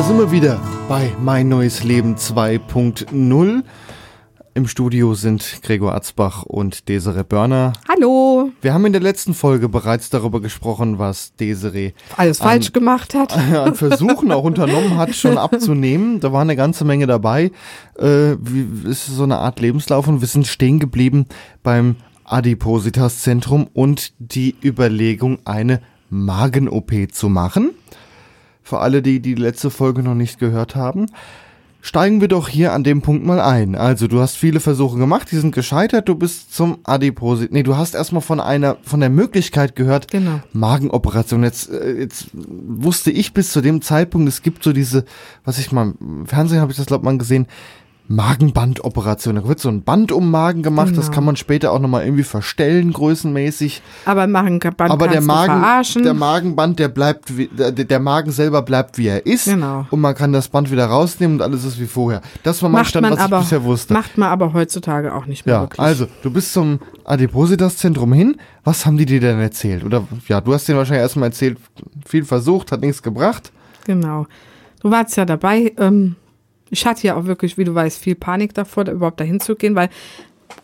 Da sind wir wieder bei Mein neues Leben 2.0. Im Studio sind Gregor Atzbach und Desiree Börner. Hallo. Wir haben in der letzten Folge bereits darüber gesprochen, was Desiree Alles an, falsch gemacht hat. an Versuchen auch unternommen hat, schon abzunehmen. Da war eine ganze Menge dabei. Äh, wie, ist so eine Art Lebenslauf und wir sind stehen geblieben beim Adipositas-Zentrum und die Überlegung, eine Magen-OP zu machen. Für alle, die die letzte Folge noch nicht gehört haben. Steigen wir doch hier an dem Punkt mal ein. Also, du hast viele Versuche gemacht, die sind gescheitert, du bist zum Adiposit. Nee, du hast erstmal von einer, von der Möglichkeit gehört, Genau. Magenoperation. Jetzt, äh, jetzt wusste ich bis zu dem Zeitpunkt, es gibt so diese, was ich mal, im Fernsehen habe ich das, glaube ich, mal gesehen, Magenbandoperation. Da wird so ein Band um den Magen gemacht, das Genau. kann man später auch nochmal irgendwie verstellen, größenmäßig. Aber machen Band Aber der Magen, verarschen. der Magenband, der bleibt, wie, der, der Magen selber bleibt, wie er ist. Genau. Und man kann das Band wieder rausnehmen und alles ist wie vorher. Das war mein macht Stand, man was aber ich bisher wusste. macht man aber heutzutage auch nicht mehr Ja, wirklich. also, du bist zum Adipositas-Zentrum hin. Was haben die dir denn erzählt? Oder, ja, du hast denen wahrscheinlich erstmal erzählt, viel versucht, hat nichts gebracht. Genau. Du warst ja dabei. Ähm, ich hatte ja auch wirklich, wie du weißt, viel Panik davor, da überhaupt dahin zu gehen, weil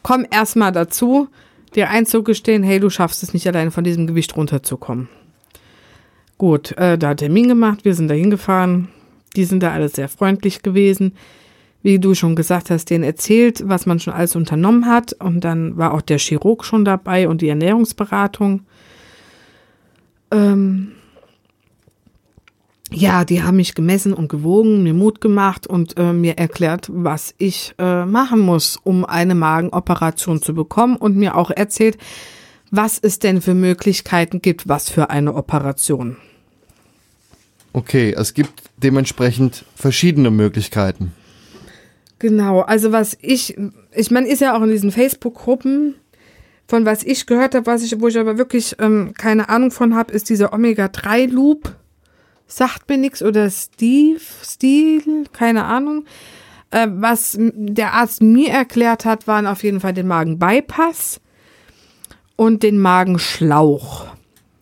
komm erstmal dazu, dir einzugestehen, hey, du schaffst es nicht alleine von diesem Gewicht runterzukommen. Gut, äh, da hat Termin gemacht, wir sind da hingefahren. Die sind da alle sehr freundlich gewesen. Wie du schon gesagt hast, denen erzählt, was man schon alles unternommen hat. Und dann war auch der Chirurg schon dabei und die Ernährungsberatung. Ähm, ja, die haben mich gemessen und gewogen, mir Mut gemacht und äh, mir erklärt, was ich äh, machen muss, um eine Magenoperation zu bekommen und mir auch erzählt, was es denn für Möglichkeiten gibt, was für eine Operation. Okay, es gibt dementsprechend verschiedene Möglichkeiten. Genau, also was ich, ich meine, ist ja auch in diesen Facebook-Gruppen, von was ich gehört habe, was ich, wo ich aber wirklich ähm, keine Ahnung von habe, ist dieser Omega-3-Loop. Sagt mir nichts oder Steve, Stil, keine Ahnung. Äh, was der Arzt mir erklärt hat, waren auf jeden Fall den Magenbypass und den Magenschlauch.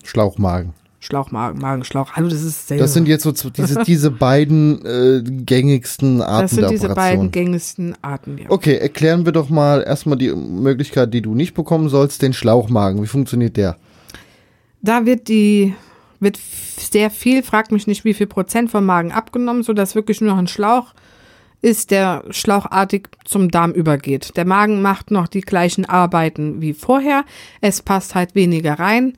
Schlauchmagen. Schlauchmagen, Magenschlauch. Hallo, das ist selber. Das sind jetzt so diese, diese beiden äh, gängigsten Arten das sind diese beiden gängigsten Arten. Ja. Okay, erklären wir doch mal erstmal die Möglichkeit, die du nicht bekommen sollst, den Schlauchmagen. Wie funktioniert der? Da wird die wird sehr viel, fragt mich nicht, wie viel Prozent vom Magen abgenommen, sodass wirklich nur noch ein Schlauch ist, der schlauchartig zum Darm übergeht. Der Magen macht noch die gleichen Arbeiten wie vorher. Es passt halt weniger rein.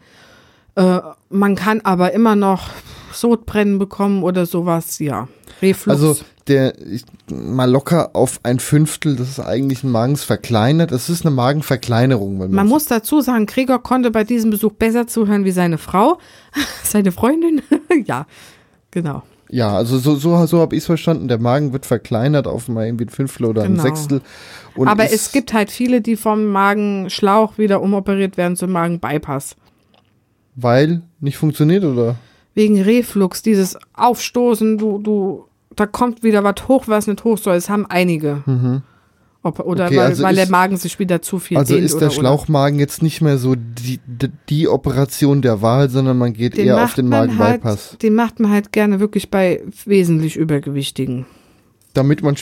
Äh, man kann aber immer noch Sodbrennen bekommen oder sowas, ja. Reflux. Also der ich, mal locker auf ein Fünftel des eigentlichen Magens verkleinert. Es ist eine Magenverkleinerung. Man so- muss dazu sagen, Gregor konnte bei diesem Besuch besser zuhören wie seine Frau, seine Freundin. ja, genau. Ja, also so, so, so habe ich es verstanden. Der Magen wird verkleinert auf mal irgendwie ein Fünftel oder ein Genau. Sechstel. Und Aber es gibt halt viele, die vom Magenschlauch wieder umoperiert werden zum Magenbypass. Weil nicht funktioniert oder? Wegen Reflux, dieses Aufstoßen, du, du, da kommt wieder was hoch, was nicht hoch soll. Es haben einige. Ob, oder Mhm. Okay, weil, also weil der ist- Magen sich wieder zu viel Also ist oder, der Schlauchmagen jetzt nicht mehr so die, die, die Operation der Wahl, sondern man geht oder. Eher auf den man Magenbypass. Halt, den macht man halt gerne wirklich bei wesentlich Übergewichtigen. damit man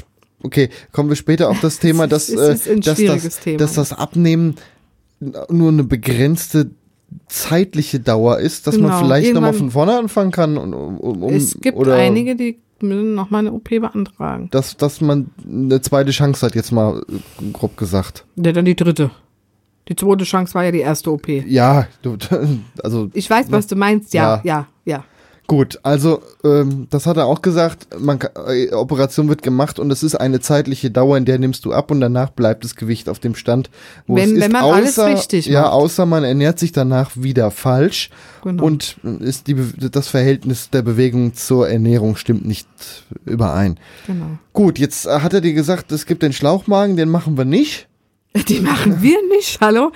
okay, kommen wir später auf das Thema, dass, Es äh, dass, das, Thema. dass das Abnehmen nur eine begrenzte zeitliche Dauer ist, dass man Genau, vielleicht nochmal von vorne anfangen kann und um, um, es gibt oder einige, die nochmal eine OP beantragen. dass, dass man eine zweite Chance hat, jetzt mal äh, grob gesagt. Ja, dann die dritte. Die zweite Chance war ja die erste OP. Ja, du, also Ich weiß, was du meinst. Ja, ja, ja. Gut, also ähm, das hat er auch gesagt, man, äh, Operation wird gemacht und es ist eine zeitliche Dauer, in der nimmst du ab und danach bleibt das Gewicht auf dem Stand, wo Wenn- es ist, wenn man außer, alles richtig Ja, macht. außer man ernährt sich danach wieder falsch Genau. und ist die, das Verhältnis der Bewegung zur Ernährung stimmt nicht überein. Genau. Gut, jetzt äh, hat er dir gesagt, es gibt den Schlauchmagen, den machen wir nicht. Die machen wir nicht, hallo?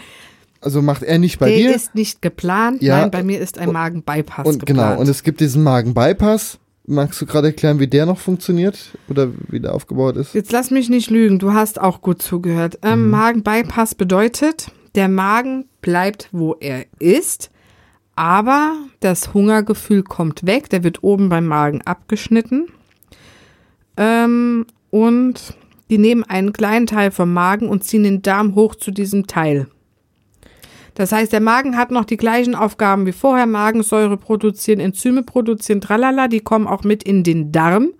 Also macht er nicht bei Der dir. ist nicht geplant. Ja, Nein, bei mir ist ein Magenbypass und geplant. genau, und es gibt diesen Magenbypass. Magst du gerade erklären, wie der noch funktioniert oder wie der aufgebaut ist? Jetzt lass mich nicht lügen, du hast auch gut zugehört. Ähm, Mhm. Magenbypass bedeutet, der Magen bleibt, wo er ist, aber das Hungergefühl kommt weg, der wird oben beim Magen abgeschnitten. Ähm, und die nehmen einen kleinen Teil vom Magen und ziehen den Darm hoch zu diesem Teil. Das heißt, der Magen hat noch die gleichen Aufgaben wie vorher. Magensäure produzieren, Enzyme produzieren, tralala, die kommen auch mit in den Darm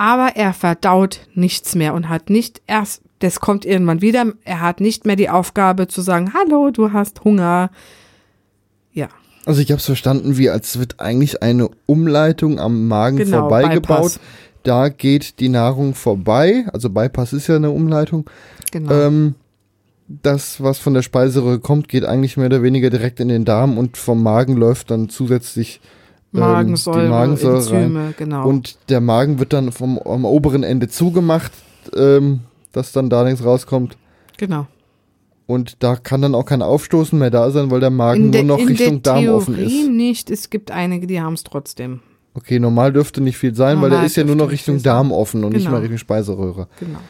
aber er verdaut nichts mehr und hat nicht erst, das kommt irgendwann wieder, er hat nicht mehr die Aufgabe zu sagen, hallo, du hast Hunger. Ja, Also ich habe es verstanden, wie als wird eigentlich eine Umleitung am Magen Genau, vorbeigebaut. Bypass. Da geht die Nahrung vorbei. Also Bypass ist ja eine Umleitung. genau. Ähm, das, was von der Speiseröhre kommt, geht eigentlich mehr oder weniger direkt in den Darm und vom Magen läuft dann zusätzlich ähm, Magensäure, die Magensäure rein. Enzyme, genau. Und der Magen wird dann vom am oberen Ende zugemacht, ähm, dass dann da nichts rauskommt. genau. Und da kann dann auch kein Aufstoßen mehr da sein, weil der Magen nur noch Richtung Darm Theorie offen ist. nicht, es gibt einige, die haben es trotzdem. Okay, normal dürfte nicht viel sein, weil der Normal ist ja nur noch nicht Richtung. Darm offen und nicht Genau. mehr Richtung Speiseröhre. Genau.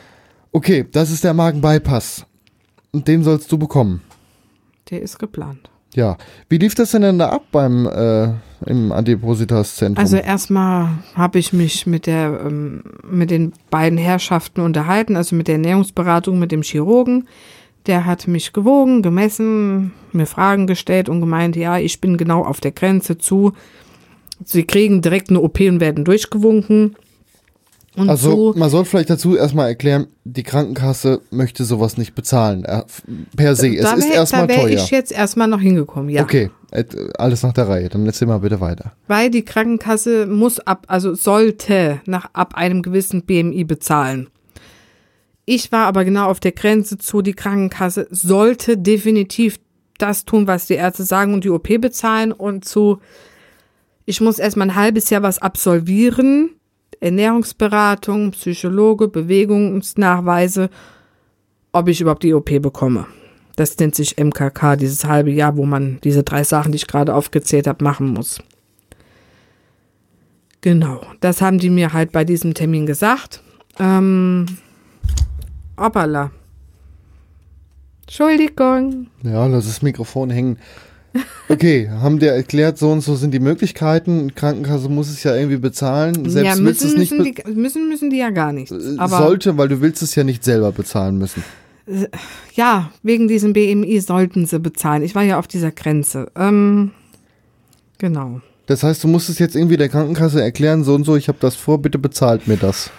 Okay, das ist der Magenbypass. Und den sollst du bekommen. Der ist geplant. Ja. Wie lief das denn, denn da ab beim äh, im Adipositas-Zentrum? Also erstmal habe ich mich mit der ähm, mit den beiden Herrschaften unterhalten, also mit der Ernährungsberatung, mit dem Chirurgen. Der hat mich gewogen, gemessen, mir Fragen gestellt und gemeint, ja, ich bin genau auf der Grenze zu. Sie kriegen direkt eine OP und werden durchgewunken. Und also so, man soll vielleicht dazu erstmal erklären, die Krankenkasse möchte sowas nicht bezahlen. äh, Per se. Es da ist wär- erstmal da wäre teuer. ich jetzt erstmal noch hingekommen, ja. Okay, äh, alles nach der Reihe. Dann erzähl mal bitte weiter. Weil die Krankenkasse muss ab, also sollte nach ab einem gewissen BMI bezahlen. Ich war aber genau auf der Grenze zu, die Krankenkasse sollte definitiv das tun, was die Ärzte sagen und die OP bezahlen und zu, ich muss erstmal ein halbes Jahr was absolvieren, Ernährungsberatung, Psychologe, Bewegungsnachweise, ob ich überhaupt die OP bekomme. Das nennt sich MKK, dieses halbe Jahr, wo man diese drei Sachen, die ich gerade aufgezählt habe, machen muss. Genau, das haben die mir halt bei diesem Termin gesagt. Ähm, hoppala. Entschuldigung. Ja, lass das Mikrofon hängen. Okay, haben dir erklärt, so und so sind die Möglichkeiten. Krankenkasse muss es ja irgendwie bezahlen. Selbst ja, willst müssen, es nicht müssen, be- die, müssen, müssen die ja gar nicht. äh, Aber sollte, weil du willst es ja nicht selber bezahlen müssen. ja, wegen diesem BMI sollten sie bezahlen. Ich war ja auf dieser Grenze. Ähm, genau. Das heißt, du musst es jetzt irgendwie der Krankenkasse erklären, so und so, ich habe das vor, bitte bezahlt mir das.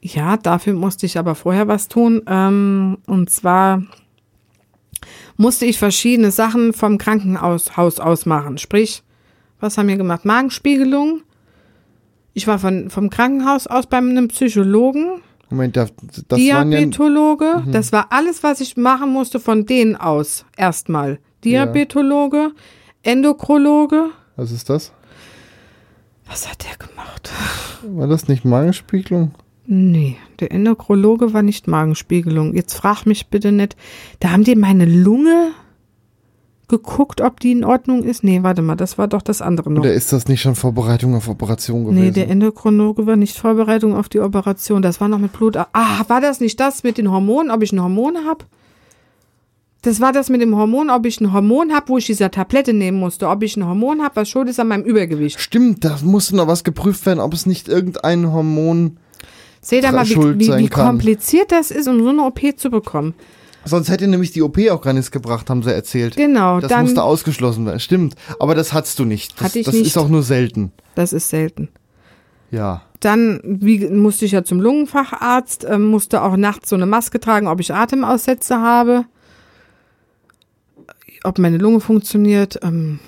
Ja, dafür musste ich aber vorher was tun. Ähm, und zwar musste ich verschiedene Sachen vom Krankenhaus Haus aus machen. Sprich, was haben wir gemacht? Magenspiegelung. Ich war von, vom Krankenhaus aus bei einem Psychologen, Moment, das, das waren ja, Diabetologe. Das war alles, was ich machen musste von denen aus. Erstmal. Diabetologe, Endokrologe. was ist das? Was hat der gemacht? War das nicht Magenspiegelung? Nee, der Endokrologe war nicht Magenspiegelung. Jetzt frag mich bitte nicht. Da haben die meine Lunge geguckt, ob die in Ordnung ist. Nee, warte mal, das war doch das andere noch. Oder ist das nicht schon Vorbereitung auf Operation gewesen? Nee, der Endokrinologe war nicht Vorbereitung auf die Operation. Das war noch mit Blut. Ah, war das nicht das mit den Hormonen, ob ich ein Hormon hab? Das war das mit dem Hormon, ob ich ein Hormon hab, wo ich diese Tablette nehmen musste. Ob ich ein Hormon hab, was schuld ist an meinem Übergewicht. Stimmt, da musste noch was geprüft werden, ob es nicht irgendein Hormon. Seht ihr mal, wie, wie, wie kompliziert das ist, um so eine OP zu bekommen. Sonst hätte nämlich die OP auch gar nichts gebracht, haben sie erzählt. Genau, Das dann. musste ausgeschlossen werden. Stimmt, aber das hattest du nicht. Das, Hatte ich das nicht. ist auch nur selten. Das ist selten. Ja. Dann wie, musste ich ja zum Lungenfacharzt, ähm, musste auch nachts so eine Maske tragen, ob ich Atemaussätze habe, ob meine Lunge funktioniert. Ähm,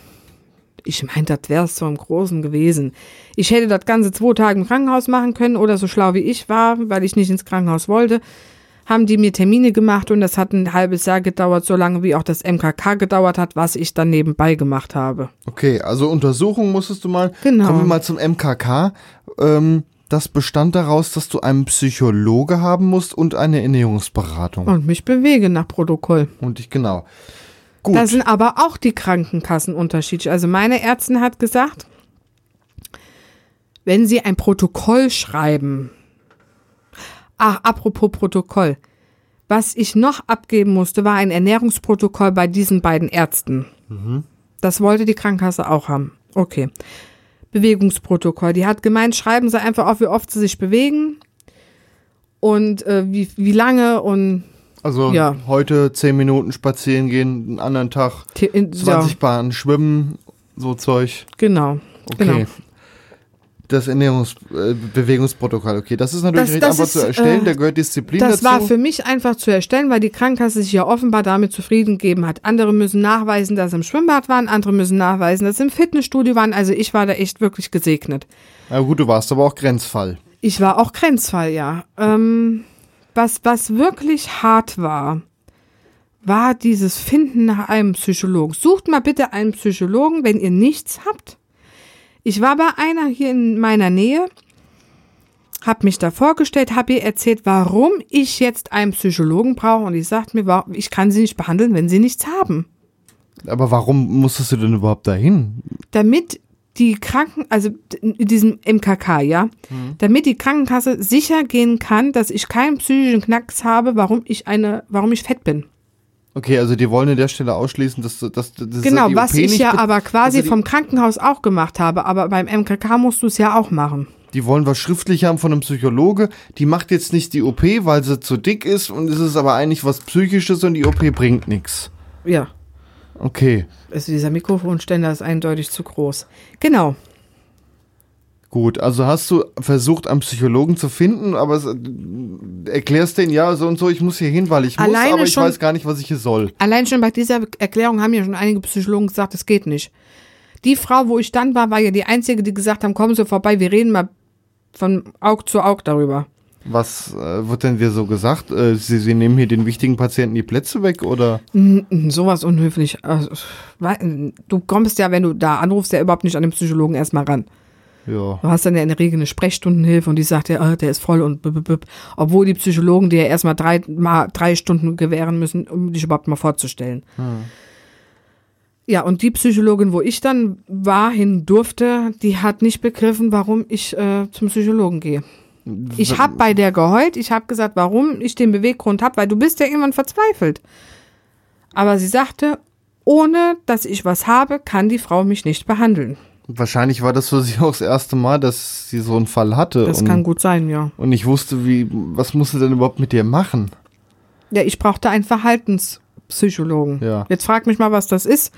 Ich meine, das wäre so im Großen gewesen. Ich hätte das ganze zwei Tage im Krankenhaus machen können oder so schlau wie ich war, weil ich nicht ins Krankenhaus wollte, haben die mir Termine gemacht und das hat ein halbes Jahr gedauert, so lange wie auch das MKK gedauert hat, was ich dann nebenbei gemacht habe. Okay, also Untersuchung musstest du mal. Genau. Kommen wir mal zum MKK. Ähm, das bestand daraus, dass du einen Psychologe haben musst und eine Ernährungsberatung. Und mich bewege nach Protokoll. Und ich, genau. Gut. Da sind aber auch die Krankenkassen unterschiedlich. Also meine Ärztin hat gesagt, wenn Sie ein Protokoll schreiben, ach, apropos Protokoll, was ich noch abgeben musste, war ein Ernährungsprotokoll bei diesen beiden Ärzten. Das wollte die Krankenkasse auch haben. Okay. Bewegungsprotokoll. Die hat gemeint, schreiben Sie einfach auf, wie oft Sie sich bewegen und äh, wie, wie lange und Also Ja. heute 10 Minuten spazieren gehen, einen anderen Tag The- in- 20 ja, Bahnen schwimmen, so Zeug. genau. Okay. Genau. Das Ernährungs äh, Bewegungsprotokoll, okay. Das ist natürlich Das- recht das einfach ist, zu erstellen, äh, da gehört Disziplin Das dazu. war für mich einfach zu erstellen, weil die Krankenkasse sich ja offenbar damit zufrieden gegeben hat. Andere müssen nachweisen, dass sie im Schwimmbad waren, andere müssen nachweisen, dass sie im Fitnessstudio waren. Also ich war da echt wirklich gesegnet. Na gut, du warst aber auch Grenzfall. Ich war auch Grenzfall, ja. Ähm, was, was wirklich hart war, war dieses Finden nach einem Psychologen. Sucht mal bitte einen Psychologen, wenn ihr nichts habt. Ich war bei einer hier in meiner Nähe, hab mich da vorgestellt, hab ihr erzählt, warum ich jetzt einen Psychologen brauche und die sagt mir, ich kann sie nicht behandeln, wenn sie nichts haben. Aber warum musstest du denn überhaupt dahin? damit die Kranken, also in diesem MKK, ja, damit die Krankenkasse sicher gehen kann, dass ich keinen psychischen Knacks habe, warum ich eine, warum ich fett bin. Okay, also die wollen an der Stelle ausschließen, dass dass, dass Genau, die was OP ich nicht ja be- aber quasi also vom Krankenhaus auch gemacht habe, aber beim MKK musst du es ja auch machen. Die wollen was schriftlich haben von einem Psychologe. Die macht jetzt nicht die OP, weil sie zu dick ist und es ist aber eigentlich was Psychisches und die OP bringt nichts. Ja, Okay, also dieser Mikrofonständer ist eindeutig zu groß. Genau. gut. Also hast du versucht, einen Psychologen zu finden, aber äh, erklärst den, ja, so und so, ich muss hier hin, weil ich muss, Alleine aber ich schon- weiß gar nicht, was ich hier soll. Allein schon bei dieser Erklärung haben ja schon einige Psychologen gesagt, es geht nicht. Die Frau, wo ich dann war, war ja die einzige, die gesagt haben, kommen Sie vorbei, wir reden mal von Aug zu Aug darüber. Was äh, wird denn dir so gesagt? Äh, sie, sie nehmen hier den wichtigen Patienten die Plätze weg oder? N- Sowas unhöflich. Also, Du kommst ja, wenn du da anrufst, ja überhaupt nicht an den Psychologen erstmal ran. Ja. Du hast dann ja in der Regel eine Sprechstundenhilfe und die sagt ja, ah, der ist voll und bip, bip, bip. obwohl die Psychologen dir ja erstmal drei, mal drei Stunden gewähren müssen, um dich überhaupt mal vorzustellen. Ja, und die Psychologin, wo ich dann war, hin durfte, die hat nicht begriffen, warum ich äh, zum Psychologen gehe. Ich habe bei der geheult, ich habe gesagt, warum ich den Beweggrund habe, weil du bist ja irgendwann verzweifelt. Aber sie sagte, ohne dass ich was habe, kann die Frau mich nicht behandeln. Wahrscheinlich war das für sie auch das erste Mal, dass sie so einen Fall hatte. Das und, kann gut sein, ja. und ich wusste, wie, was musste denn überhaupt mit dir machen? Ja, ich brauchte einen Verhaltenspsychologen. Ja. Jetzt frag mich mal, was das ist.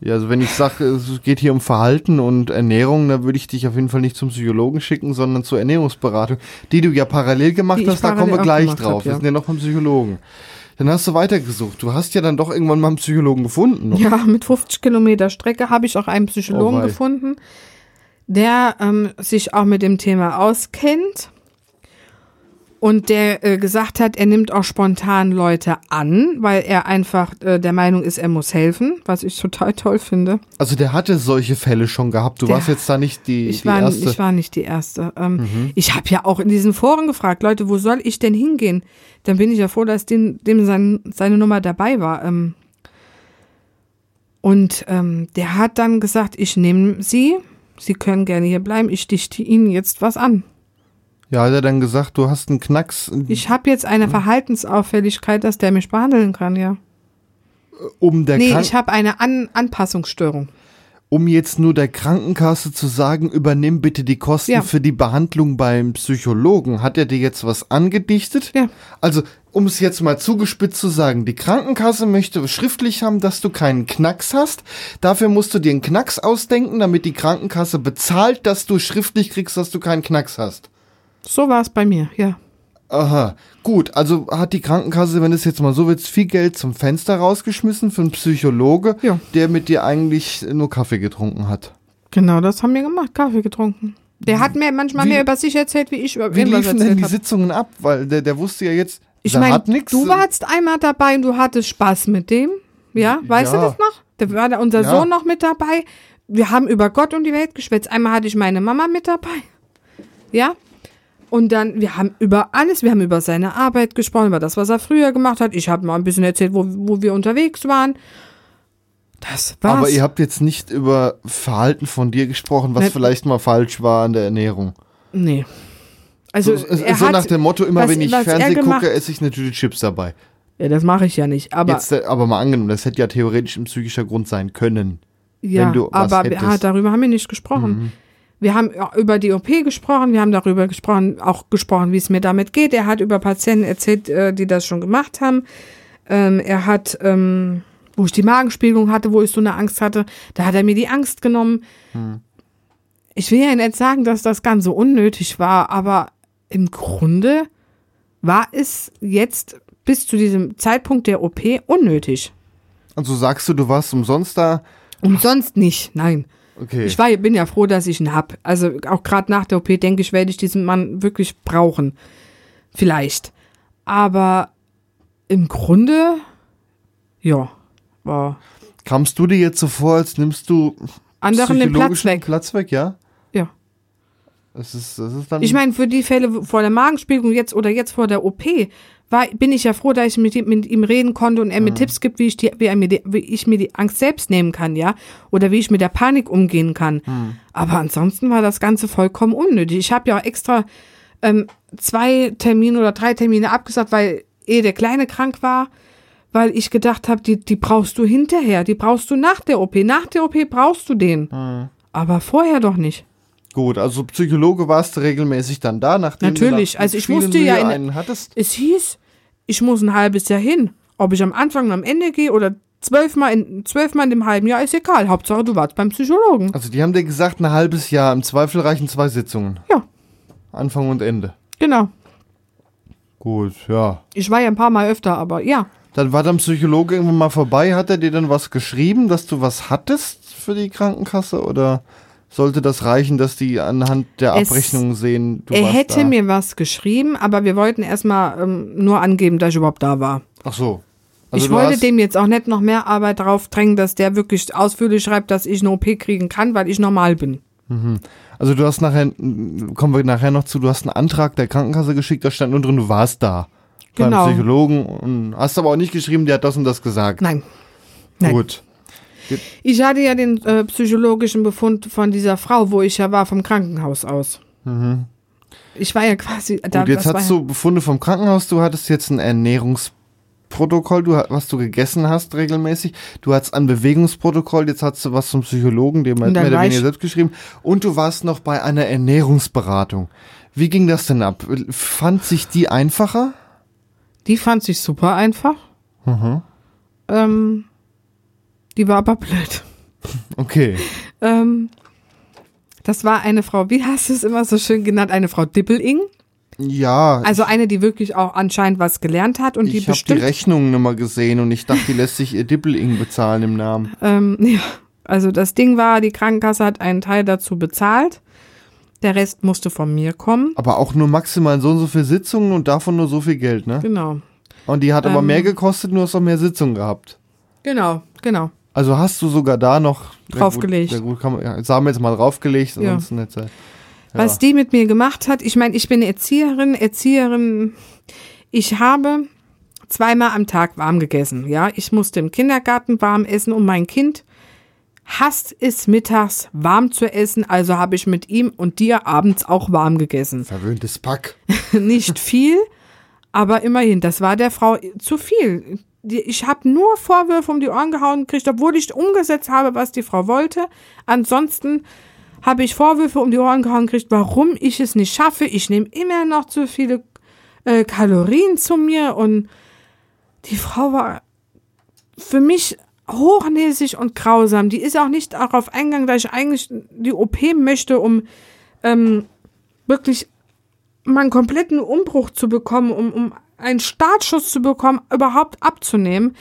Ja, also wenn ich sage, es geht hier um Verhalten und Ernährung, dann würde ich dich auf jeden Fall nicht zum Psychologen schicken, sondern zur Ernährungsberatung, die du ja parallel gemacht Die hast, da kommen wir gleich drauf. hab, Wir ja. sind ja noch beim Psychologen. Dann hast du weitergesucht. Du hast ja dann doch irgendwann mal einen Psychologen gefunden. noch. Ja, mit 50 Kilometer Strecke habe ich auch einen Psychologen Oh gefunden, der ähm, sich auch mit dem Thema auskennt und der äh, gesagt hat, er nimmt auch spontan Leute an, weil er einfach äh, der Meinung ist, er muss helfen, was ich total toll finde. Also der hatte solche Fälle schon gehabt. Du Der- warst jetzt da nicht die, Ich die war, erste. Mhm. ich war nicht die Erste. Ähm, Ich habe ja auch in diesen Foren gefragt, Leute, wo soll ich denn hingehen? Dann bin ich ja froh, dass dem, dem sein, seine Nummer dabei war. Ähm, und ähm, der hat dann gesagt, ich nehme Sie, Sie können gerne hier bleiben, ich dichte Ihnen jetzt was an. Ja, hat er dann gesagt, du hast einen Knacks Ich habe jetzt eine Verhaltensauffälligkeit, dass der mich behandeln kann, ja. um der Nee, Krank ich habe eine an Anpassungsstörung. um jetzt nur der Krankenkasse zu sagen, übernimm bitte die Kosten Ja. für die Behandlung beim Psychologen. Hat er dir jetzt was angedichtet? Ja. Also, um es jetzt mal zugespitzt zu sagen, die Krankenkasse möchte schriftlich haben, dass du keinen Knacks hast. Dafür musst du dir einen Knacks ausdenken, damit die Krankenkasse bezahlt, dass du schriftlich kriegst, dass du keinen Knacks hast. So war es bei mir, ja. Aha, gut, also hat die Krankenkasse, wenn es jetzt mal so wird, viel Geld zum Fenster rausgeschmissen für einen Psychologe, Ja. der mit dir eigentlich nur Kaffee getrunken hat. Genau, das haben wir gemacht, Kaffee getrunken. Der hat mir manchmal Wie- mehr über sich erzählt, wie ich über Wie liefen denn erzählt die habe. Sitzungen ab? Weil der, der wusste ja jetzt, Ich meine, du warst einmal dabei und du hattest Spaß mit dem. Ja, weißt Ja. du das noch? Da war da unser Ja. Sohn noch mit dabei. Wir haben über Gott und die Welt geschwätzt. Einmal hatte ich meine Mama mit dabei. Ja. Und dann, wir haben über alles, wir haben über seine Arbeit gesprochen, über das, was er früher gemacht hat. Ich habe mal ein bisschen erzählt, wo, wo wir unterwegs waren. Das war's. Aber ihr habt jetzt nicht über Verhalten von dir gesprochen, was Ne- vielleicht mal falsch war an der Ernährung. nee. Also, so so er hat, nach dem Motto, immer was- wenn ich er Fernsehen gucke, esse ich natürlich Chips dabei. Ja, das mache ich ja nicht. Aber jetzt, aber mal angenommen, das hätte ja theoretisch ein psychischer Grund sein können. Ja, aber. Mhm. darüber haben wir nicht gesprochen. Wir haben über die OP gesprochen, wir haben darüber gesprochen, auch gesprochen, wie es mir damit geht. Er hat über Patienten erzählt, äh, die das schon gemacht haben. Ähm, er hat, ähm, wo ich die Magenspiegelung hatte, wo ich so eine Angst hatte, da hat er mir die Angst genommen. Mhm. Ich will ja nicht sagen, dass das Ganze unnötig war, aber im Grunde war es jetzt bis zu diesem Zeitpunkt der OP unnötig. Also sagst du, du warst umsonst da? Umsonst nicht, nein. Okay. Ich war, bin ja froh, dass ich ihn hab. Also auch gerade nach der OP denke ich, werde ich diesen Mann wirklich brauchen. Vielleicht. Aber im Grunde, ja, war Kamst du dir jetzt so vor, als nimmst du anderen den Platz weg. Platz weg, ja? Ja. Das ist, das ist dann. Ich meine, für die Fälle vor der Magenspiegelung jetzt oder jetzt vor der OP, war, bin ich ja froh, dass ich mit, ihm- mit ihm reden konnte und er mir Tipps gibt, wie ich, die, wie, er mir die, wie ich mir die Angst selbst nehmen kann, ja. Oder wie ich mit der Panik umgehen kann. Aber ansonsten war das Ganze vollkommen unnötig. Ich habe ja auch extra ähm, zwei Termine oder drei Termine abgesagt, weil eh der Kleine krank war, weil ich gedacht habe, die, die brauchst du hinterher, die brauchst du nach der OP. Nach der OP brauchst du den. Aber vorher doch nicht. Gut, also Psychologe warst du regelmäßig dann da, nachdem Natürlich, du nach also ich viel wusste ja in- einen hattest. Es hieß, ich muss ein halbes Jahr hin. Ob ich am Anfang und am Ende gehe oder zwölfmal in, zwölfmal in dem halben Jahr, ist egal. Hauptsache, du warst beim Psychologen. Also die haben dir gesagt, ein halbes Jahr, im Zweifel reichen zwei Sitzungen. Ja, Anfang und Ende. genau. Gut, ja. Ich war ja ein paar Mal öfter, aber ja. Dann war der Psychologe irgendwann mal vorbei. Hat er dir dann was geschrieben, dass du was hattest für die Krankenkasse? Oder sollte das reichen, dass die anhand der Es- Abrechnung sehen, du er hätte da? mir was geschrieben, aber wir wollten erstmal ähm, nur angeben, dass ich überhaupt da war. Ach so. Also ich wollte dem jetzt auch nicht noch mehr Arbeit drauf drängen, dass der wirklich ausführlich schreibt, dass ich eine OP kriegen kann, weil ich normal bin. Also du hast nachher, kommen wir nachher noch zu, du hast einen Antrag der Krankenkasse geschickt, da stand nur drin, du warst da. Genau. Beim Psychologen und hast aber auch nicht geschrieben, der hat das und das gesagt. Nein. Nein. Gut. Ich hatte ja den äh, psychologischen Befund von dieser Frau, wo ich ja war, vom Krankenhaus aus. Ich war ja quasi. Da, Gut, jetzt hast du Befunde vom Krankenhaus, du hattest jetzt ein Ernährungsprotokoll, du, was du gegessen hast regelmäßig. Du hattest ein Bewegungsprotokoll, jetzt hast du was zum Psychologen, dem hat mehr oder weniger selbst geschrieben. Und du warst noch bei einer Ernährungsberatung. Wie ging das denn ab? Fand sich die einfacher? Die fand sich super einfach. Ähm, die war aber blöd. Okay. Ähm, das war eine Frau, wie hast du es immer so schön genannt, eine Frau Dippeling. Ja, Also eine, die wirklich auch anscheinend was gelernt hat und die ich habe die bestimmt. Rechnungen immer gesehen und ich dachte, die lässt sich ihr Dippeling bezahlen im Namen. Ähm, ja, also das Ding war, die Krankenkasse hat einen Teil dazu bezahlt. Der Rest musste von mir kommen. Aber auch nur maximal so und so viele Sitzungen und davon nur so viel Geld, ne? Genau. Und die hat aber Ähm. mehr gekostet, nur hast auch mehr Sitzungen gehabt. Genau, genau. Also hast du sogar da noch Draufgelegt. Gut, ja gut, man, haben wir jetzt mal draufgelegt, Ja. ansonsten äh, Ja. Was die mit mir gemacht hat, ich meine, ich bin Erzieherin, Erzieherin. Ich habe zweimal am Tag warm gegessen. Ja, ich musste im Kindergarten warm essen und mein Kind hasst es mittags warm zu essen, also habe ich mit ihm und dir abends auch warm gegessen. Verwöhntes Pack. Nicht viel, aber immerhin, das war der Frau zu viel. Ich habe nur Vorwürfe um die Ohren gehauen gekriegt, obwohl ich umgesetzt habe, was die Frau wollte. Ansonsten habe ich Vorwürfe um die Ohren gehauen gekriegt, warum ich es nicht schaffe. Ich nehme immer noch zu viele äh, Kalorien zu mir und die Frau war für mich hochnäsig und grausam. Die ist auch nicht darauf eingegangen, dass ich eigentlich die OP möchte, um ähm, wirklich um einen kompletten Umbruch zu bekommen, um, um einen Startschuss zu bekommen, überhaupt abzunehmen.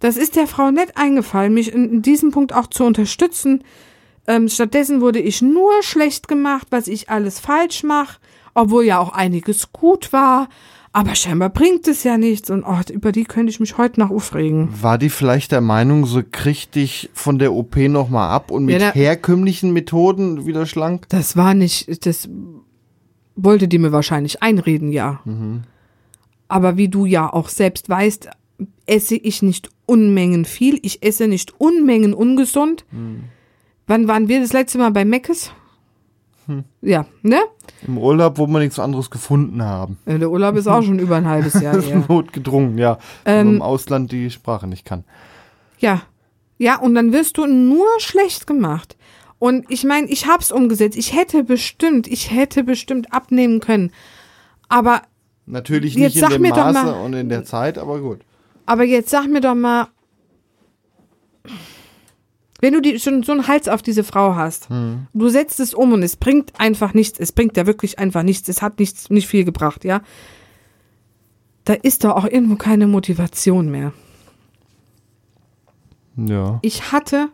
Das ist der Frau nicht eingefallen, mich in, in diesem Punkt auch zu unterstützen. Ähm, stattdessen wurde ich nur schlecht gemacht, was ich alles falsch mache, obwohl ja auch einiges gut war. Aber scheinbar bringt es ja nichts und oh, über die könnte ich mich heute noch aufregen. War die vielleicht der Meinung, so krieg dich von der OP nochmal ab und mit Ja, herkömmlichen Methoden wieder schlank? Das war nicht, das wollte die mir wahrscheinlich einreden, ja. Aber wie du ja auch selbst weißt, esse ich nicht Unmengen viel. Ich esse nicht Unmengen ungesund. Wann waren wir das letzte Mal bei Meckes? Ja, ne? Im Urlaub, wo wir nichts anderes gefunden haben. Äh, Der Urlaub ist auch schon über ein halbes Jahr her. Notgedrungen, ja. Ähm, Wenn man im Ausland die Sprache nicht kann. Ja. Ja, und dann wirst du nur schlecht gemacht. Und ich meine, ich hab's umgesetzt. Ich hätte bestimmt, ich hätte bestimmt abnehmen können. Aber, Natürlich Jetzt nicht in dem Maße mal- und in der Zeit, aber gut. aber jetzt sag mir doch mal, wenn du die, schon so einen Hals auf diese Frau hast, du setzt es um und es bringt einfach nichts. Es bringt ja wirklich einfach nichts. Es hat nichts, nicht viel gebracht, ja. Da ist doch auch irgendwo keine Motivation mehr. Ja. ich hatte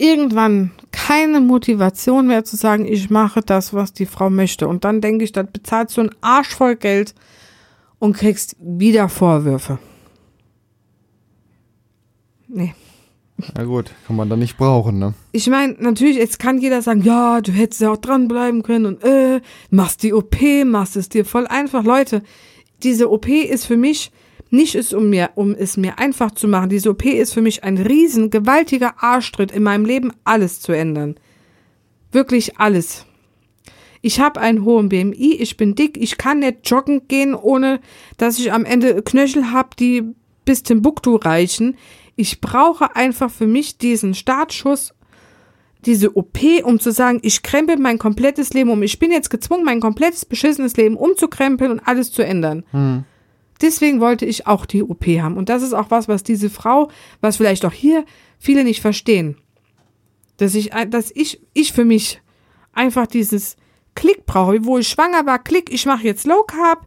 irgendwann keine Motivation mehr zu sagen, ich mache das, was die Frau möchte. Und dann denke ich, dann bezahlst du einen Arsch voll Geld und kriegst wieder Vorwürfe. Nee. Na gut, kann man da nicht brauchen, ne? Ich meine, natürlich, jetzt kann jeder sagen, ja, du hättest ja auch dranbleiben können und äh, machst die OP, machst es dir voll einfach. Leute, diese OP ist für mich nicht es um mir, um es mir einfach zu machen. Diese OP ist für mich ein riesen, gewaltiger Arschtritt in meinem Leben, alles zu ändern. Wirklich alles. Ich habe einen hohen BMI, ich bin dick, ich kann nicht joggen gehen, ohne dass ich am Ende Knöchel habe, die bis Timbuktu reichen. Ich brauche einfach für mich diesen Startschuss, diese OP, um zu sagen, ich krempel mein komplettes Leben um. Ich bin jetzt gezwungen, mein komplettes beschissenes Leben umzukrempeln und alles zu ändern. Deswegen wollte ich auch die OP haben. Und das ist auch was, was diese Frau, was vielleicht auch hier viele nicht verstehen. Dass ich, dass ich, ich für mich einfach dieses Klick brauche, wo ich schwanger war, Klick, ich mache jetzt Low Carb,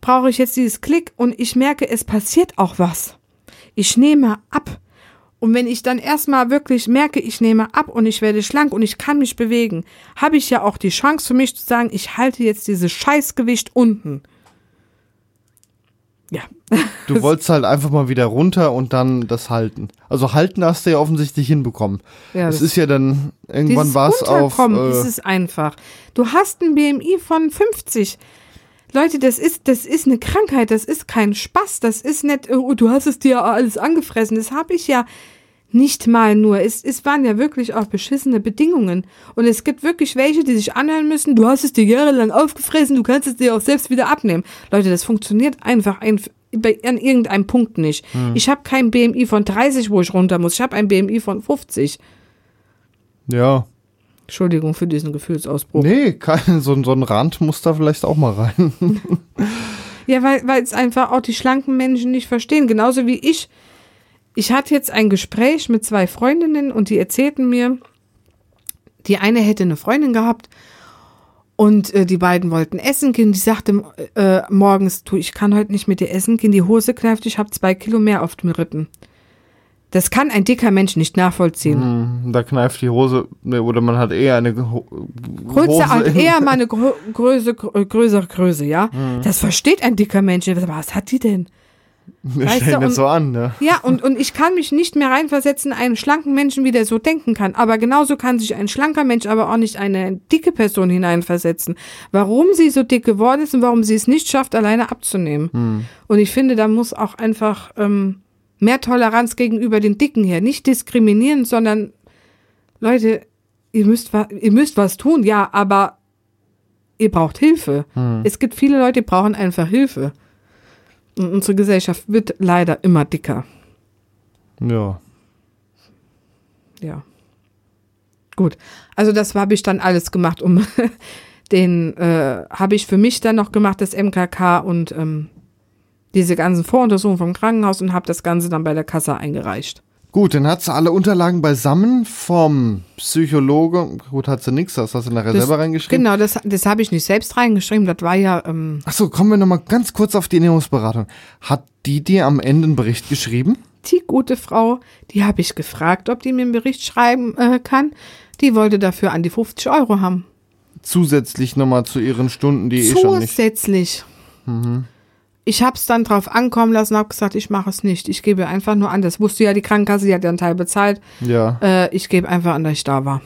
brauche ich jetzt dieses Klick und ich merke, es passiert auch was. Ich nehme ab. Und wenn ich dann erstmal wirklich merke, ich nehme ab und ich werde schlank und ich kann mich bewegen, habe ich ja auch die Chance für mich zu sagen, ich halte jetzt dieses Scheißgewicht unten. Ja. Du wolltest halt einfach mal wieder runter und dann das halten. Also halten hast du ja offensichtlich hinbekommen. ja Es ist ja dann, irgendwann war es auf. Runterkommen ist Äh, es einfach. Du hast ein BMI von 50. Leute, das ist, das ist eine Krankheit, das ist kein Spaß, das ist nicht, oh, du hast es dir alles angefressen. Das habe ich ja nicht mal nur. Es, es waren ja wirklich auch beschissene Bedingungen. Und es gibt wirklich welche, die sich anhören müssen, du hast es dir jahrelang aufgefressen, du kannst es dir auch selbst wieder abnehmen. Leute, das funktioniert einfach ein, bei, an irgendeinem Punkt nicht. Ich habe kein BMI von 30, wo ich runter muss. Ich habe ein BMI von 50. ja. Entschuldigung für diesen Gefühlsausbruch. Nee, kein, so, so ein Rand muss da vielleicht auch mal rein. Ja, weil es einfach auch die schlanken Menschen nicht verstehen. Genauso wie ich. Ich hatte jetzt ein Gespräch mit zwei Freundinnen und die erzählten mir, die eine hätte eine Freundin gehabt und äh, die beiden wollten essen gehen. Die sagte äh, morgens, du, ich kann heute nicht mit dir essen gehen. Die Hose kneift, ich habe zwei Kilo mehr auf dem Rippen. Das kann ein dicker Mensch nicht nachvollziehen. Hm, da kneift die Hose, ne, oder man hat eher eine Ho Größe Hose eher mal eine Grö Größe, grö größere Größe, ja. Das versteht ein dicker Mensch. Was hat die denn? Wir Weißt stellen du, das so an, ne? Ja, und, und ich kann mich nicht mehr reinversetzen, einen schlanken Menschen, wie der so denken kann. Aber genauso kann sich ein schlanker Mensch aber auch nicht eine dicke Person hineinversetzen. Warum sie so dick geworden ist und warum sie es nicht schafft, alleine abzunehmen. Und ich finde, da muss auch einfach ähm, mehr Toleranz gegenüber den Dicken her. Nicht diskriminieren, sondern Leute, ihr müsst, ihr müsst was tun, ja, aber ihr braucht Hilfe. Es gibt viele Leute, die brauchen einfach Hilfe. Und unsere Gesellschaft wird leider immer dicker. Ja. Ja. Gut. Also das habe ich dann alles gemacht, um den äh, habe ich für mich dann noch gemacht, das MKK und ähm, diese ganzen Voruntersuchungen vom Krankenhaus und habe das Ganze dann bei der Kasse eingereicht. Gut, dann hat sie alle Unterlagen beisammen vom Psychologe. Gut, hat sie nichts, das hast du nachher Das- selber reingeschrieben. Genau, das, das habe ich nicht selbst reingeschrieben. Das war ja, ähm, Achso, kommen wir nochmal ganz kurz auf die Ernährungsberatung. Hat die dir am Ende einen Bericht geschrieben? die gute Frau, die habe ich gefragt, ob die mir einen Bericht schreiben äh, kann. Die wollte dafür an die 50 Euro haben. Zusätzlich nochmal zu ihren Stunden, die eh schon nicht. Zusätzlich. Ich habe es dann drauf ankommen lassen, habe gesagt, ich mache es nicht. Ich gebe einfach nur an. Das wusste ja die Krankenkasse, die hat ja einen Teil bezahlt. Ja, Äh, ich gebe einfach an, dass ich da war.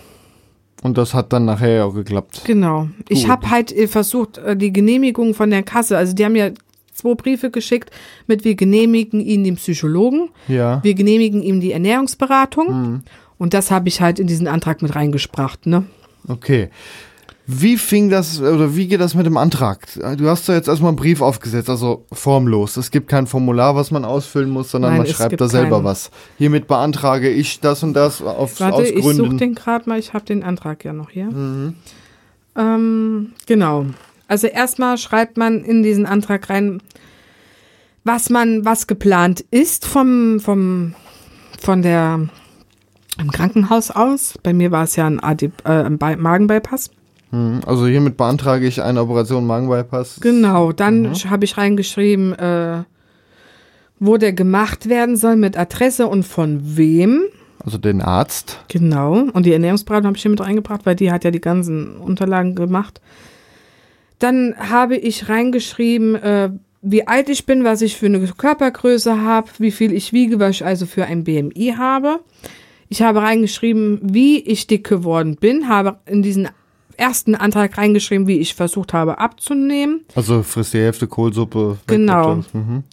und das hat dann nachher ja auch geklappt. Genau. Ich Gut. habe halt äh, versucht, äh, die Genehmigung von der Kasse, also die haben ja zwei Briefe geschickt mit wir genehmigen Ihnen den Psychologen, Ja. wir genehmigen ihm die Ernährungsberatung. Mhm. Und das habe ich halt in diesen Antrag mit reingespracht, ne? Okay. Wie fing das, oder wie geht das mit dem Antrag? Du hast da jetzt erstmal einen Brief aufgesetzt, also formlos. Es gibt kein Formular, was man ausfüllen muss, sondern Nein, man schreibt da selber keinen. was. Hiermit beantrage ich das und das auf, Warte, aus ich suche Gründen. den gerade mal, ich habe den Antrag ja noch hier. Mhm. Ähm, genau. Also erstmal schreibt man in diesen Antrag rein, was man, was geplant ist vom, vom, von der im Krankenhaus aus. Bei mir war es ja ein, AD, äh, ein Magenbypass. Mhm. Also hiermit beantrage ich eine Operation Magenbypass. Genau, dann habe ich reingeschrieben, äh, wo der gemacht werden soll, mit Adresse und von wem. Also den Arzt. Genau. Und die Ernährungsberatung habe ich hier mit reingebracht, weil die hat ja die ganzen Unterlagen gemacht. Dann habe ich reingeschrieben, äh, wie alt ich bin, was ich für eine Körpergröße habe, wie viel ich wiege, was ich also für ein BMI habe. Ich habe reingeschrieben, wie ich dick geworden bin, habe in diesen ersten Antrag reingeschrieben, wie ich versucht habe abzunehmen. Also frisst die Hälfte Kohlsuppe. Genau. das. Mhm.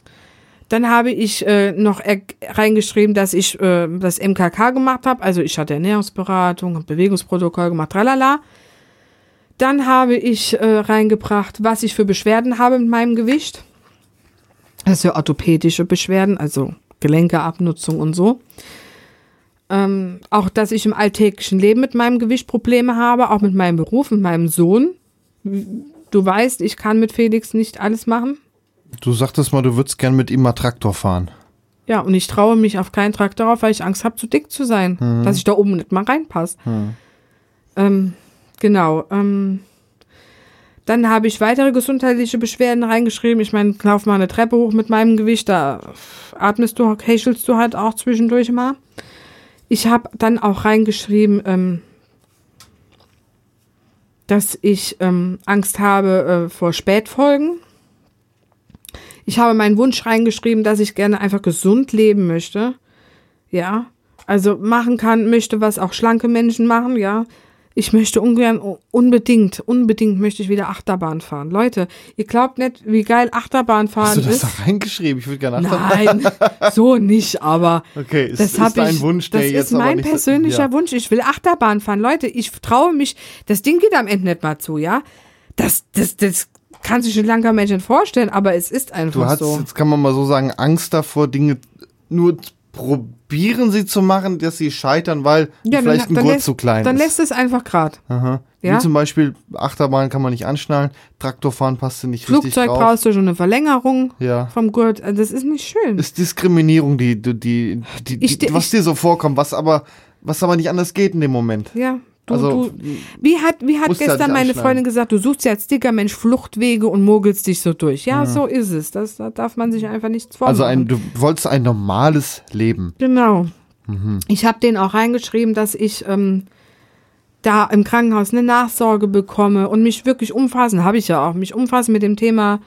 Dann habe ich äh, noch reingeschrieben, dass ich äh, das MKK gemacht habe. Also ich hatte Ernährungsberatung, Bewegungsprotokoll gemacht, tralala. Dann habe ich äh, reingebracht, was ich für Beschwerden habe mit meinem Gewicht. Also orthopädische Beschwerden, also Gelenkeabnutzung und so. Ähm, auch, dass ich im alltäglichen Leben mit meinem Gewicht Probleme habe, auch mit meinem Beruf, mit meinem Sohn. Du weißt, ich kann mit Felix nicht alles machen. Du sagtest mal, du würdest gern mit ihm mal Traktor fahren. Ja, und ich traue mich auf keinen Traktor auf, weil ich Angst habe, zu dick zu sein. Dass ich da oben nicht mal reinpasse. Ähm, genau. Ähm, dann habe ich weitere gesundheitliche Beschwerden reingeschrieben. Ich meine, lauf mal eine Treppe hoch mit meinem Gewicht, da atmest du, häschelst du halt auch zwischendurch mal. Ich habe dann auch reingeschrieben, ähm, dass ich ähm, Angst habe äh, vor Spätfolgen. Ich habe meinen Wunsch reingeschrieben, dass ich gerne einfach gesund leben möchte. Ja. Also machen kann, möchte, was auch schlanke Menschen machen, ja. Ich möchte ungern, unbedingt, unbedingt möchte ich wieder Achterbahn fahren. Leute, ihr glaubt nicht, wie geil Achterbahn Hast fahren du das ist. da reingeschrieben? Ich würde gerne Achterbahn. Nein, so nicht, aber Okay, es das ist dein ich, Wunsch, das der jetzt ist mein persönlicher ja. Wunsch. Ich will Achterbahn fahren. Leute, ich traue mich, das Ding geht am Ende nicht mal zu, ja. Das, das, das kann sich ein langer Mensch nicht vorstellen, aber es ist Du einfach hast, so. jetzt kann man mal so sagen, Angst davor, Dinge nur zu probieren sie zu machen, dass sie scheitern, weil Ja, vielleicht ein dann Gurt lässt, zu klein Dann ist. lässt es einfach grad. Aha. Ja? Wie zum Beispiel Achterbahn kann man nicht anschnallen, Traktorfahren passt nicht richtig Flugzeug brauchst du schon eine Verlängerung Ja. vom Gurt. Also Das ist nicht schön. Ist Diskriminierung, die, die, die, die, Ich- die was dir so vorkommt, was aber, was aber nicht anders geht in dem Moment. ja. Du, Also, du, wie hat, wie hat ja gestern meine. Freundin gesagt, du suchst ja als dicker Mensch Fluchtwege und mogelst dich so durch. Ja, Mhm. so ist es. Das, da darf man sich einfach nichts vormachen. Also ein, du wolltest ein normales Leben. Genau. Mhm. Ich habe den auch reingeschrieben, dass ich ähm, da im Krankenhaus eine Nachsorge bekomme und mich wirklich umfassen, habe ich ja auch, mich umfassen mit dem Thema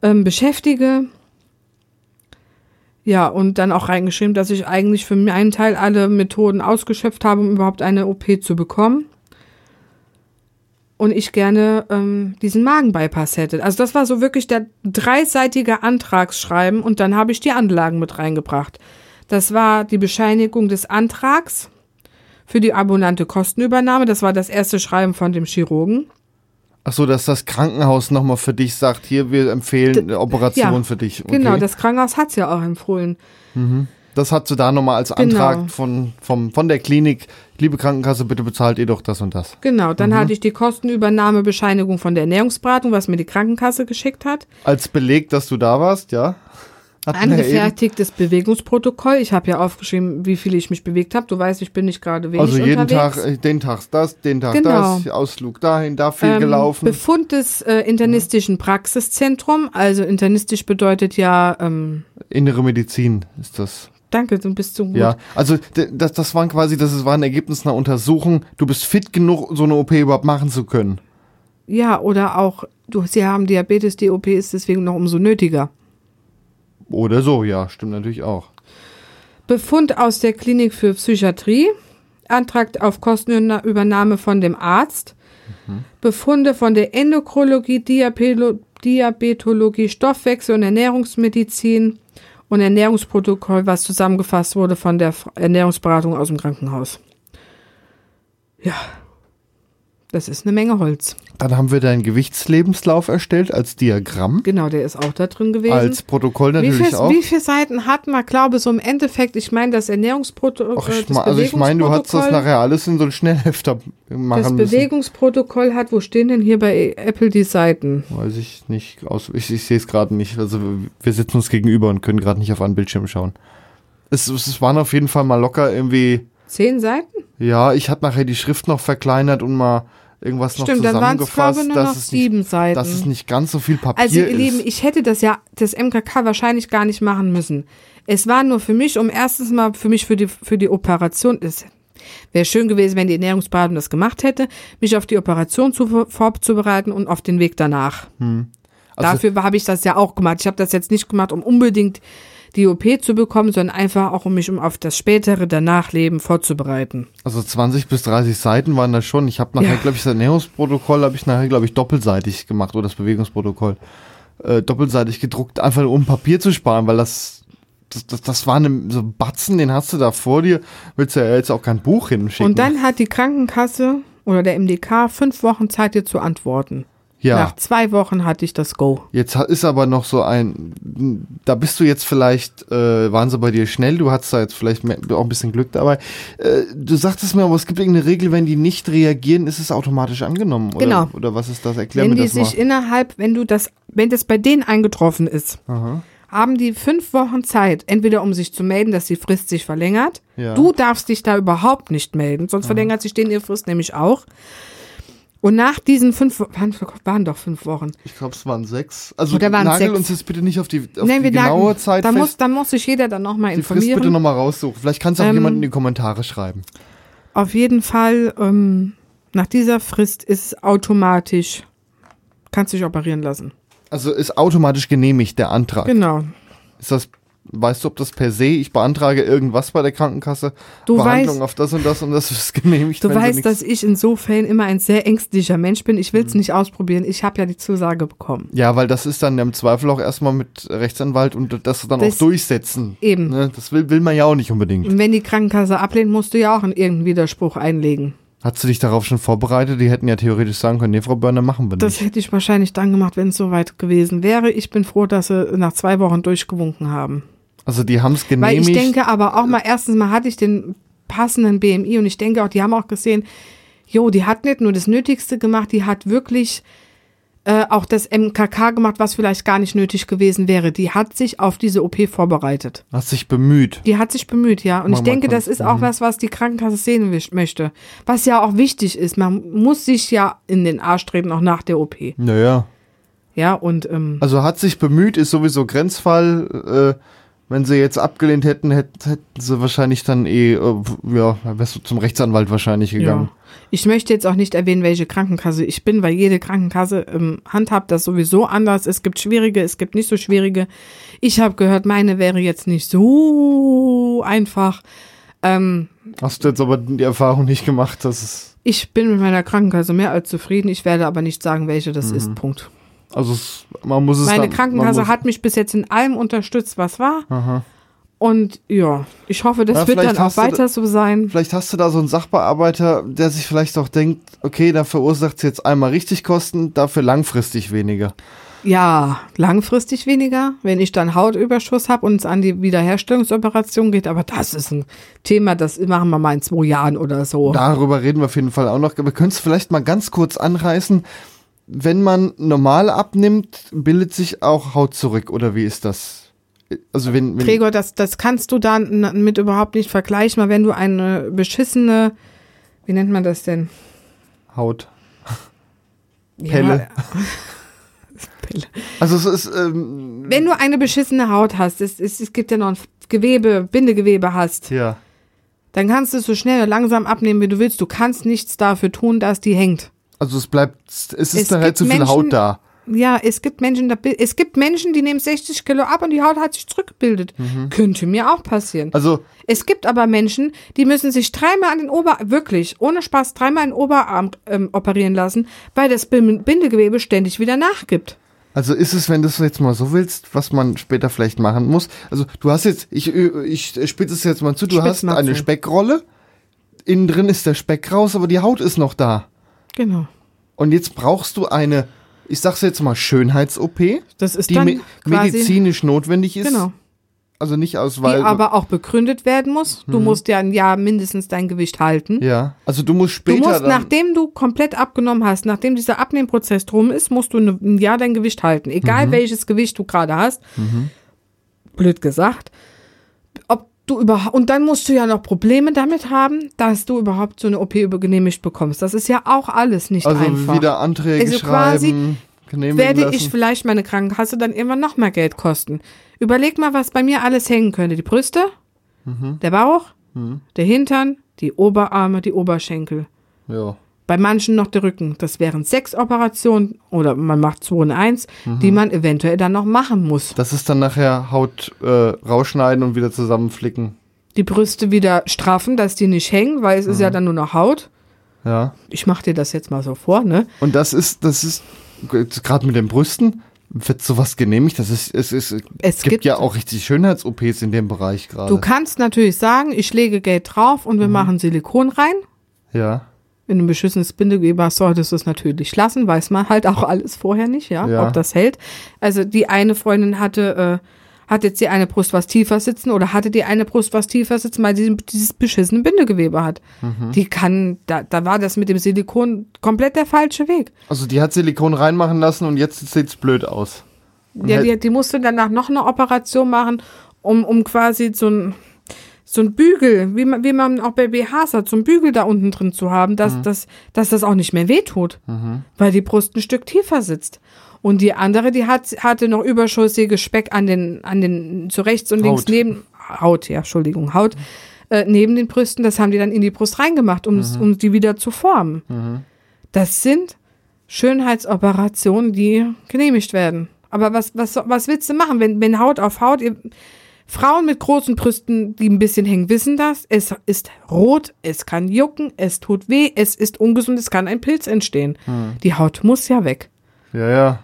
ähm, beschäftige. Ja, und dann auch reingeschrieben, dass ich eigentlich für meinen Teil alle Methoden ausgeschöpft habe, um überhaupt eine OP zu bekommen. Und ich gerne ähm, diesen Magenbypass hätte. Also das war so wirklich der dreiseitige Antragsschreiben und dann habe ich die Anlagen mit reingebracht. Das war die Bescheinigung des Antrags für die abonnante Kostenübernahme. Das war das erste Schreiben von dem Chirurgen. Ach so, dass das Krankenhaus nochmal für dich sagt, hier, wir empfehlen eine Operation ja, für dich. Okay. Genau, das Krankenhaus hat's ja auch empfohlen. Das hat sie da nochmal als Genau. Antrag von, vom, von der Klinik. Liebe Krankenkasse, bitte bezahlt ihr doch das und das. Genau, dann hatte ich die Kostenübernahmebescheinigung von der Ernährungsberatung, was mir die Krankenkasse geschickt hat. Als Beleg, dass du da warst, ja? Angefertigtes Bewegungsprotokoll. Ich habe ja aufgeschrieben, wie viel ich mich bewegt habe. Du weißt, ich bin nicht gerade wenig Also jeden unterwegs. Tag, äh, den Tag das, den Tag Genau. das, Ausflug dahin, da viel Ähm, gelaufen. Befund des äh, internistischen Praxiszentrum. Also internistisch bedeutet ja, ähm, Innere Medizin ist das. danke, du bist so gut. Ja, also das, das waren quasi, das war ein Ergebnis einer Untersuchung. Du bist fit genug, so eine OP überhaupt machen zu können. Ja, oder auch, du, sie haben Diabetes, die OP ist deswegen noch umso nötiger. Oder so, ja, stimmt natürlich auch. Befund aus der Klinik für Psychiatrie. Antrag auf Kostenübernahme von dem Arzt. Befunde von der Endokrologie, Diabelo Diabetologie, Stoffwechsel- und Ernährungsmedizin und Ernährungsprotokoll, was zusammengefasst wurde von der Ernährungsberatung aus dem Krankenhaus. Ja, das ist eine Menge Holz. Dann haben wir deinen Gewichtslebenslauf erstellt als Diagramm, Genau, der ist auch da drin gewesen. als Protokoll wie, natürlich viel, auch. wie viele Seiten hatten wir? glaube so im Endeffekt, ich meine, das Ernährungsprotokoll. Ich, ma- also ich meine, du hast das nachher alles in so ein Schnellhefter machen Das müssen. Bewegungsprotokoll hat, wo stehen denn hier bei Apple die Seiten? Weiß ich nicht. Aus, ich ich sehe es gerade nicht. Also wir sitzen uns gegenüber und können gerade nicht auf einen Bildschirm schauen. Es, es waren auf jeden Fall mal locker irgendwie. Zehn Seiten? Ja, ich hatte nachher die Schrift noch verkleinert und mal irgendwas Stimmt, noch dann waren es, zusammengefasst, nur noch dass, es nicht, sieben Seiten. dass es nicht ganz so viel Papier also, ihr ist. Lieben, ich hätte das ja, das MKK wahrscheinlich gar nicht machen müssen. Es war nur für mich, um erstens mal für mich für die, für die Operation, es wäre schön gewesen, wenn die Ernährungsberatung das gemacht hätte, mich auf die Operation zu, vorzubereiten und auf den Weg danach. also, Dafür habe ich das ja auch gemacht. Ich habe das jetzt nicht gemacht, um unbedingt die OP zu bekommen, sondern einfach auch, um mich um auf das spätere Danachleben vorzubereiten. also 20 bis 30 Seiten waren das schon. Ich habe nachher, Ja. glaube ich, das Ernährungsprotokoll habe ich nachher, glaube ich, doppelseitig gemacht oder das Bewegungsprotokoll. Äh, doppelseitig gedruckt, einfach um Papier zu sparen, weil das das, das, das war eine, so ein Batzen, den hast du da vor dir, willst du ja jetzt auch kein Buch hinschicken. Und dann hat die Krankenkasse oder der MDK fünf Wochen Zeit, dir zu antworten. Ja. Nach zwei Wochen hatte ich das Go. Jetzt ist aber noch so ein, da bist du jetzt vielleicht, äh, waren sie bei dir schnell, du hattest da jetzt vielleicht mehr, auch ein bisschen Glück dabei. Äh, du sagtest mir, aber es gibt irgendeine Regel, wenn die nicht reagieren, ist es automatisch angenommen. Oder, Genau. Oder was ist das? Erklär wenn mir die das sich mal. innerhalb, wenn du das, wenn das bei denen eingetroffen ist, Aha. haben die fünf Wochen Zeit, entweder um sich zu melden, dass die Frist sich verlängert. Ja. Du darfst dich da überhaupt nicht melden, sonst verlängert sich denen ihre Frist nämlich auch. Und nach diesen fünf, waren, waren doch fünf Wochen. Ich glaube, es waren sechs. Also Oder waren's nagel sechs? uns jetzt bitte nicht auf die, auf Nein, die wir genaue sagen, Zeit da fest. muss, da muss sich jeder dann nochmal die Frist bitte informieren. nochmal raussuchen. Vielleicht kannst du auch Ähm, jemand in die Kommentare schreiben. Auf jeden Fall, ähm, nach dieser Frist ist es automatisch, kannst dich operieren lassen. Also ist automatisch genehmigt der Antrag. Genau. Ist das, weißt du, ob das per se, ich beantrage irgendwas bei der Krankenkasse, Du Behandlung weißt- auf das und das und das ist genehmigt. Du weißt, dass ich insofern immer ein sehr ängstlicher Mensch bin. Ich will Mhm. es nicht ausprobieren. Ich habe ja die Zusage bekommen. Ja, weil das ist dann im Zweifel auch erstmal mit Rechtsanwalt und das dann Das- auch durchsetzen. Eben. Ne? Das will, will man ja auch nicht unbedingt. Und wenn die Krankenkasse ablehnt, musst du ja auch einen irgendeinen Widerspruch einlegen. Hast du dich darauf schon vorbereitet? Die hätten ja theoretisch sagen können, nee, Frau Börner, machen wir Das nicht. hätte ich wahrscheinlich dann gemacht, wenn es soweit gewesen wäre. Ich bin froh, dass sie nach zwei Wochen durchgewunken haben. Also die haben es Weil genehmigt. ich denke aber auch mal, erstens mal hatte ich den passenden BMI und ich denke auch, die haben auch gesehen, jo, die hat nicht nur das Nötigste gemacht, die hat wirklich äh, auch das MKK gemacht, was vielleicht gar nicht nötig gewesen wäre. Die hat sich auf diese OP vorbereitet. hast sich bemüht. Die hat sich bemüht, ja. Und Mach ich denke, das ist auch was, was die Krankenkasse sehen möchte. Was ja auch wichtig ist. Man muss sich ja in den Arsch treten, auch nach der OP. Naja. Ja, und ähm, Also hat sich bemüht, ist sowieso Grenzfall. Äh, wenn sie jetzt abgelehnt hätten, hätten, hätten sie wahrscheinlich dann eh, äh, ja, dann wärst du zum Rechtsanwalt wahrscheinlich gegangen. Ja. Ich möchte jetzt auch nicht erwähnen, welche Krankenkasse ich bin, weil jede Krankenkasse ähm, handhabt das sowieso anders. Es gibt schwierige, es gibt nicht so schwierige. Ich habe gehört, meine wäre jetzt nicht so einfach. Ähm, Hast du jetzt aber die Erfahrung nicht gemacht, dass es, ich bin mit meiner Krankenkasse mehr als zufrieden. Ich werde aber nicht sagen, welche das Mhm. ist. Punkt. also es, man muss es Meine dann, Krankenkasse hat mich bis jetzt in allem unterstützt, was war. Aha. Und ja, ich hoffe, das Ja, wird dann auch weiter so sein. Vielleicht hast du da so einen Sachbearbeiter, der sich vielleicht auch denkt, okay, da verursacht es jetzt einmal richtig Kosten, dafür langfristig weniger. Ja, langfristig weniger, wenn ich dann Hautüberschuss habe und es an die Wiederherstellungsoperation geht. Aber das ist ein Thema, das machen wir mal in zwei Jahren oder so. Darüber reden wir auf jeden Fall auch noch. Wir können es vielleicht mal ganz kurz anreißen. Wenn man normal abnimmt, bildet sich auch Haut zurück, oder wie ist das? Also wenn, wenn Gregor, das, das kannst du dann mit überhaupt nicht vergleichen, weil wenn du eine beschissene, wie nennt man das denn? Haut. Ja, Pelle. Also es ist, ähm, wenn du eine beschissene Haut hast, es, es, es gibt ja noch ein Gewebe, Bindegewebe hast, ja. dann kannst du es so schnell oder langsam abnehmen, wie du willst. Du kannst nichts dafür tun, dass die hängt. Also es bleibt, es ist Es dann halt zu viel Menschen- Haut da. Ja, es gibt Menschen, da, es gibt Menschen, die nehmen 60 Kilo ab und die Haut hat sich zurückgebildet. Könnte mir auch passieren. Also Es gibt aber Menschen, die müssen sich dreimal an den Ober, wirklich, ohne Spaß, dreimal den Oberarm ähm, operieren lassen, weil das Bin- Bindegewebe ständig wieder nachgibt. Also ist es, wenn du es jetzt mal so willst, was man später vielleicht machen muss. Also du hast jetzt, ich, ich spitze es jetzt mal zu, du Spitz hast eine zu. Speckrolle, innen drin ist der Speck raus, aber die Haut ist noch da. Genau. Und jetzt brauchst du eine, ich sag's jetzt mal, Schönheits-OP, Das ist die me medizinisch notwendig ist. genau, Also nicht aus, die weil. aber auch begründet werden muss. Du musst ja ein Jahr mindestens dein Gewicht halten. ja, also du musst Du später. musst, dann, nachdem du komplett abgenommen hast, nachdem dieser Abnehmprozess drum ist, musst du ne- ein Jahr dein Gewicht halten. Egal Mhm. welches Gewicht du gerade hast. Blöd gesagt. Du überhaupt, und dann musst du ja noch Probleme damit haben, dass du überhaupt so eine OP genehmigt bekommst. Das ist ja auch alles nicht also einfach. wieder Anträge Also quasi schreiben, genehmigen Werde lassen. ich vielleicht meine Krankenkasse dann irgendwann noch mehr Geld kosten. Überleg mal, was bei mir alles hängen könnte. Die Brüste, Mhm. der Bauch, der Hintern, die Oberarme, die Oberschenkel. ja. Bei manchen noch der Rücken. Das wären sechs Operationen oder man macht zwei in eins, Mhm. die man eventuell dann noch machen muss. Das ist dann nachher Haut äh, rausschneiden und wieder zusammenflicken. Die Brüste wieder straffen, dass die nicht hängen, weil es ist Mhm. ja dann nur noch Haut. Ja. Ich mache dir das jetzt mal so vor, ne? Und das ist, das ist, gerade mit den Brüsten, wird sowas genehmigt. Das ist, es ist, Es gibt, gibt- ja auch richtig Schönheits-OPs in dem Bereich gerade. Du kannst natürlich sagen, ich lege Geld drauf und wir Mhm. machen Silikon rein. Ja. Wenn du ein beschissenes Bindegewebe hast, solltest du es natürlich lassen. Weiß man halt auch alles vorher nicht, ja, Ja. ob das hält. Also die eine Freundin hatte, äh, hat jetzt die eine Brust was tiefer sitzen oder hatte die eine Brust was tiefer sitzen, weil sie dieses beschissene Bindegewebe hat. Mhm. Die kann, da, da war das mit dem Silikon komplett der falsche Weg. Also die hat Silikon reinmachen lassen und jetzt sieht's blöd aus. Ja, hält- die, die musste danach noch eine Operation machen, um, um quasi so ein, so ein Bügel, wie man, wie man auch bei BHs hat, so ein Bügel da unten drin zu haben, dass, Mhm. dass, dass das auch nicht mehr wehtut, weil die Brust ein Stück tiefer sitzt. Und die andere, die hat, hatte noch überschüssiges Speck an den, an den, zu rechts und links Haut. neben, Haut, ja, Entschuldigung, Haut, äh, neben den Brüsten, das haben die dann in die Brust reingemacht, um, es- um die wieder zu formen. Das sind Schönheitsoperationen, die genehmigt werden. Aber was, was, was willst du machen, wenn, wenn Haut auf Haut, ihr, Frauen mit großen Brüsten, die ein bisschen hängen, wissen das. Es ist rot, es kann jucken, es tut weh, es ist ungesund, es kann ein Pilz entstehen. Die Haut muss ja weg. Ja, ja.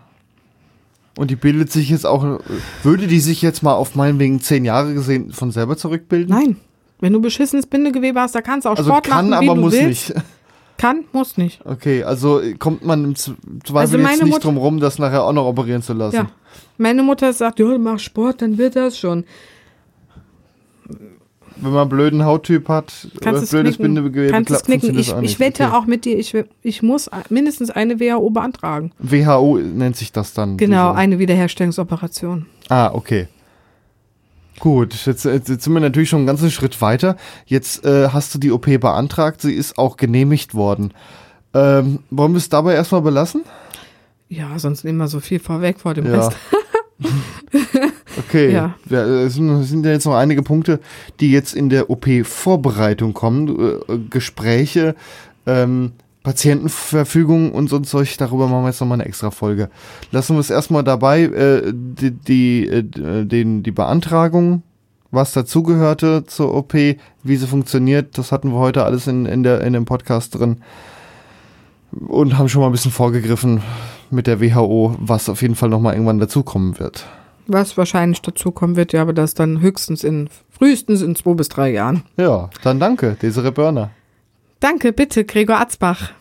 Und die bildet sich jetzt auch, würde die sich jetzt mal auf meinetwegen zehn Jahre gesehen von selber zurückbilden? Nein. Wenn du beschissenes Bindegewebe hast, da kannst du auch Also Sport kann, machen, wie aber du muss willst. nicht. Kann, muss nicht. Okay, also kommt man im Zweifel Also jetzt nicht drum rum, das nachher auch noch operieren zu lassen. Ja. Meine Mutter sagt, ja, mach Sport, dann wird das schon. Wenn man einen blöden Hauttyp hat, oder Kannst es blödes. Bindegewebe, Kannst es klappt- knicken. Ich, ich wette okay. auch mit dir, ich, ich muss mindestens eine WHO beantragen. WHO nennt sich das dann. Genau, diese- eine Wiederherstellungsoperation. Ah, okay. Gut, jetzt, jetzt sind wir natürlich schon einen ganzen Schritt weiter. Jetzt äh, hast du die OP beantragt, sie ist auch genehmigt worden. Ähm, wollen wir es dabei erstmal belassen? Ja, sonst nehmen wir so viel vorweg vor dem Ja. Rest. Okay, Ja. ja, es sind, ja jetzt noch einige Punkte, die jetzt in der OP-Vorbereitung kommen. Äh, Gespräche, ähm, Patientenverfügung und so ein Zeug, darüber machen wir jetzt nochmal eine extra Folge. Lassen wir es erstmal dabei, äh, die, die, äh, den, die Beantragung, was dazugehörte zur OP, wie sie funktioniert, das hatten wir heute alles in, in, der, in dem Podcast drin. Und haben schon mal ein bisschen vorgegriffen mit der WHO, was auf jeden Fall nochmal irgendwann dazukommen wird. Was wahrscheinlich dazu kommen wird, ja, aber das dann höchstens in, frühestens in zwei bis drei Jahren. Ja, dann danke, Desiree Börner. Danke, bitte, Gregor Atzbach.